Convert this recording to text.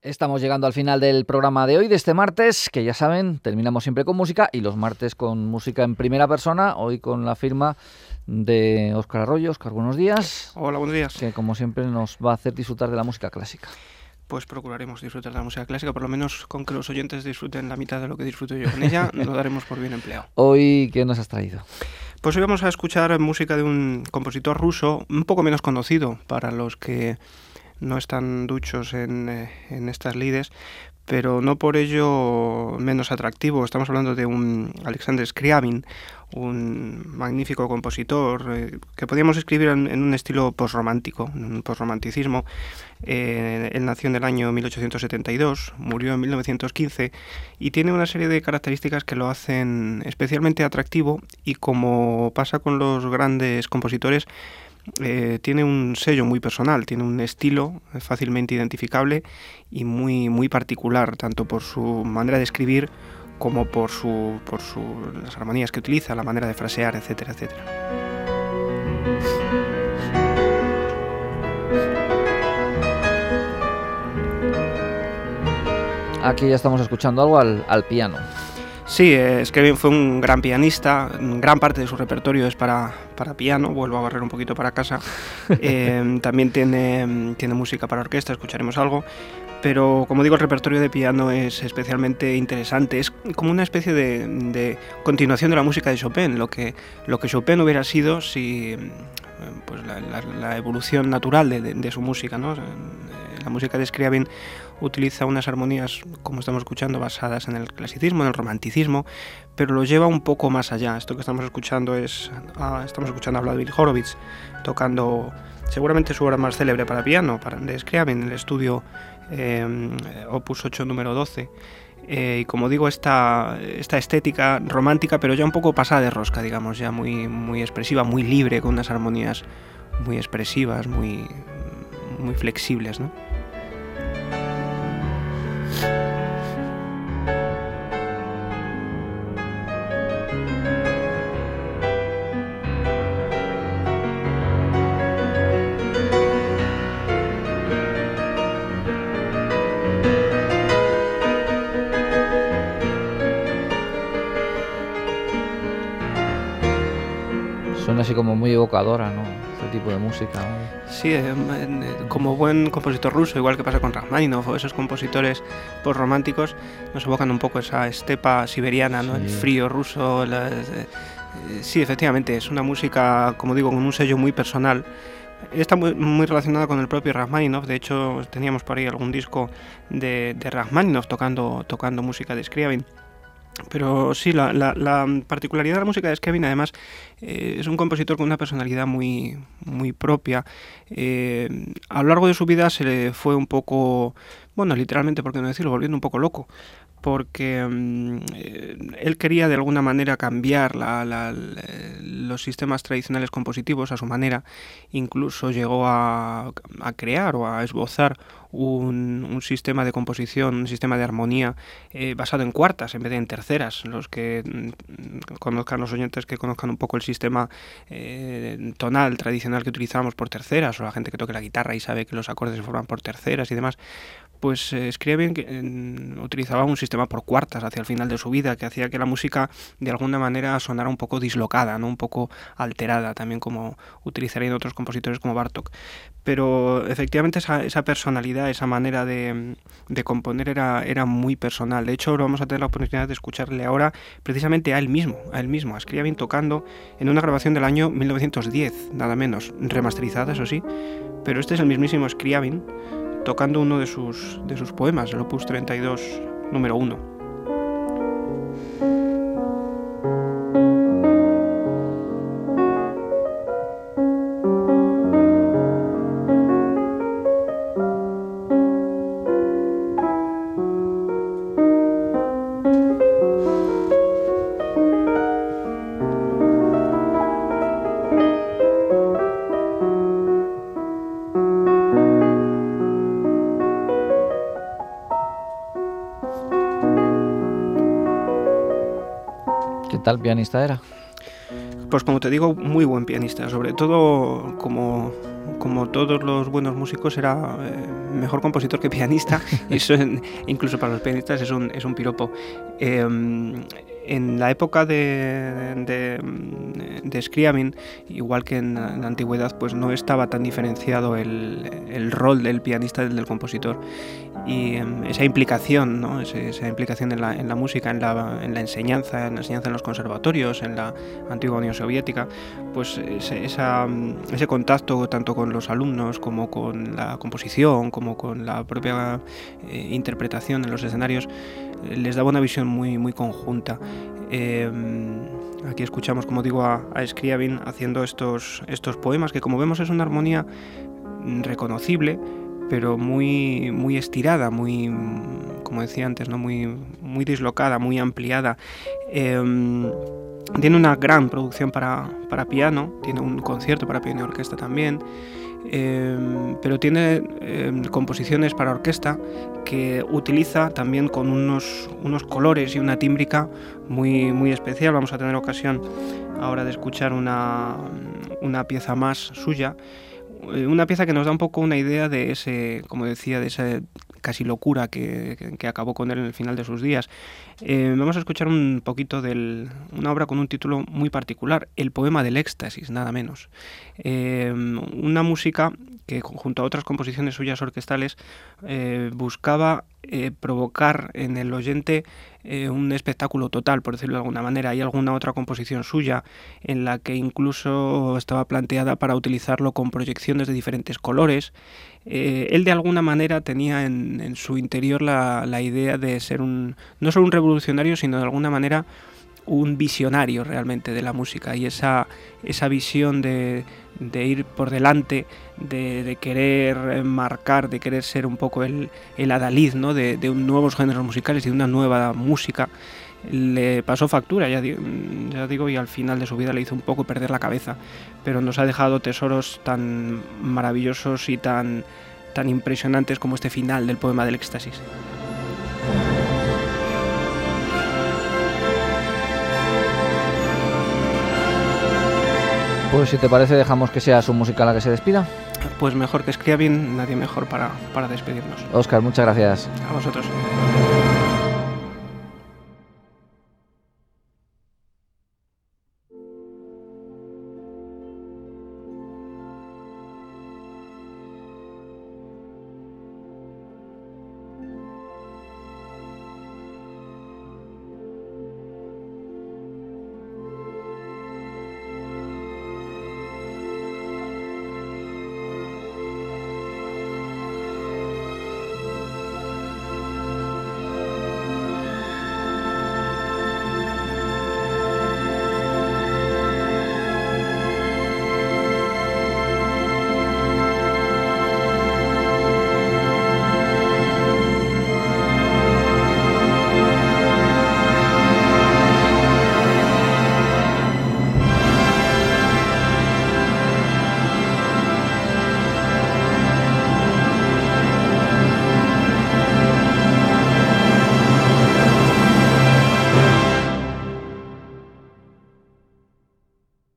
Estamos llegando al final del programa de hoy, de este martes, que ya saben, terminamos siempre con música y los martes con música en primera persona, hoy con la firma de Óscar Arroyo. Óscar, buenos días. Hola, buenos días. Que como siempre nos va a hacer disfrutar de la música clásica. Pues procuraremos disfrutar de la música clásica, por lo menos con que los oyentes disfruten la mitad de lo que disfruto yo con ella, lo daremos por bien empleado. Hoy, ¿qué nos has traído? Pues hoy vamos a escuchar música de un compositor ruso un poco menos conocido para los que no están duchos en, eh, en estas lides, pero no por ello menos atractivo. Estamos hablando de un Alexander Scriabin, un magnífico compositor eh, que podríamos escribir en, un estilo posromántico, un posromanticismo. Eh, él nació en el año 1872, murió en 1915 y tiene una serie de características que lo hacen especialmente atractivo y como pasa con los grandes compositores, eh, tiene un sello muy personal, tiene un estilo fácilmente identificable y muy, muy particular, tanto por su manera de escribir como por, su, por su, las armonías que utiliza, la manera de frasear, etcétera, etcétera. Aquí ya estamos escuchando algo al, al piano. Sí, es que fue un gran pianista, gran parte de su repertorio es para, para piano, vuelvo a barrer un poquito para casa. Eh, también tiene, tiene música para orquesta, escucharemos algo. Pero como digo, el repertorio de piano es especialmente interesante. Es como una especie de, de continuación de la música de Chopin, lo que, lo que Chopin hubiera sido si pues la, la, evolución natural de, de, de, su música. ¿no? La música de Scriabin utiliza unas armonías, como estamos escuchando, basadas en el clasicismo, en el romanticismo, pero lo lleva un poco más allá. Esto que estamos escuchando es, ah, estamos escuchando a Vladimir Horowitz tocando seguramente su obra más célebre para piano, para, de Scriabin, el estudio eh, Opus 8 número 12. Eh, y como digo, esta, esta estética romántica, pero ya un poco pasada de rosca, digamos, ya muy, muy expresiva, muy libre, con unas armonías muy expresivas, muy, muy flexibles, ¿no? Así como muy evocadora, ¿no? Este tipo de música. ¿no? Sí, eh, como buen compositor ruso, igual que pasa con Rachmaninoff o esos compositores postrománticos, nos evocan un poco esa estepa siberiana, ¿no? Sí. El frío ruso. La, eh, sí, efectivamente, es una música, como digo, con un sello muy personal. Está muy, muy, relacionada con el propio Rachmaninoff. De hecho, teníamos por ahí algún disco de, de Rachmaninoff tocando, tocando música de Scriabin. Pero sí, la, la, la, particularidad de la música de Scriabin, además, eh, es un compositor con una personalidad muy, muy propia. Eh, a lo largo de su vida se le fue un poco, bueno, literalmente, por qué no decirlo, volviendo un poco loco porque um, él quería de alguna manera cambiar los sistemas tradicionales compositivos a su manera, incluso llegó a, a crear o a esbozar un, un, sistema de composición, un sistema de armonía eh, basado en cuartas en vez de en terceras. Los que mm, conozcan los oyentes que conozcan un poco el sistema eh, tonal tradicional que utilizamos por terceras, o la gente que toque la guitarra y sabe que los acordes se forman por terceras y demás, pues eh, Scriabin eh, utilizaba un sistema por cuartas hacia el final de su vida que hacía que la música de alguna manera sonara un poco dislocada, ¿no? un poco alterada, también como utilizarían otros compositores como Bartok. Pero efectivamente esa, esa personalidad, esa manera de, componer era, muy personal. De hecho, vamos a tener la oportunidad de escucharle ahora precisamente a él mismo, a él mismo, a Scriabin tocando en una grabación del año 1910, nada menos, remasterizada, eso sí. Pero este es el mismísimo Scriabin tocando uno de sus, de sus poemas, el Opus 32, número 1. Tal pianista era? Pues como te digo, muy buen pianista. Sobre todo, como, como todos los buenos músicos, era, eh, mejor compositor que pianista, eso incluso para los pianistas es un, es un piropo. Em, en la época de, de, de Scriabin, igual que en la, antigüedad, pues no estaba tan diferenciado el, el, rol del pianista del del compositor. Y em, esa implicación, ¿no? esa implicación en la, música, en la, en la, enseñanza, en la enseñanza en los conservatorios, en la antigua Unión Soviética, pues ese, contacto tanto con los alumnos como con la composición, como con la propia eh, interpretación en los escenarios, les daba una visión muy, conjunta. Eh, aquí escuchamos, como digo, a, a haciendo estos, estos poemas, que como vemos es una armonía reconocible, pero muy, muy estirada, muy, como decía antes, ¿no? muy, muy dislocada, muy ampliada. Eh, tiene una gran producción para, para, piano, tiene un concierto para piano y orquesta también. Eh, pero tiene eh, composiciones para orquesta que utiliza también con unos, unos colores y una tímbrica muy, muy especial. Vamos a tener ocasión ahora de escuchar una, una pieza más suya, una pieza que nos da un poco una idea de ese, como decía, de esa casi locura que, que, que, acabó con él en el final de sus días. Eh, vamos a escuchar un poquito de una obra con un título muy particular, El poema del éxtasis, nada menos. Eh, una música que junto a otras composiciones suyas orquestales eh, buscaba provocar en el oyente un espectáculo total, por decirlo de alguna manera. Hay alguna otra composición suya en la que incluso estaba planteada para utilizarlo con proyecciones de diferentes colores. Eh, él de alguna manera tenía en, en su interior la, la, idea de ser un, no solo un revolucionario, sino de alguna manera un visionario realmente de la música y esa, esa visión de, ir por delante, de, de, querer marcar, de querer ser un poco el, el adalid ¿no? de, de nuevos géneros musicales y de una nueva música le pasó factura, ya, ya, digo, y al final de su vida le hizo un poco perder la cabeza, pero nos ha dejado tesoros tan maravillosos y tan, tan impresionantes como este final del poema del éxtasis. Pues si te parece dejamos que sea su música la que se despida. Pues mejor que escriba bien, nadie mejor para, para despedirnos. Oscar, muchas gracias. A vosotros.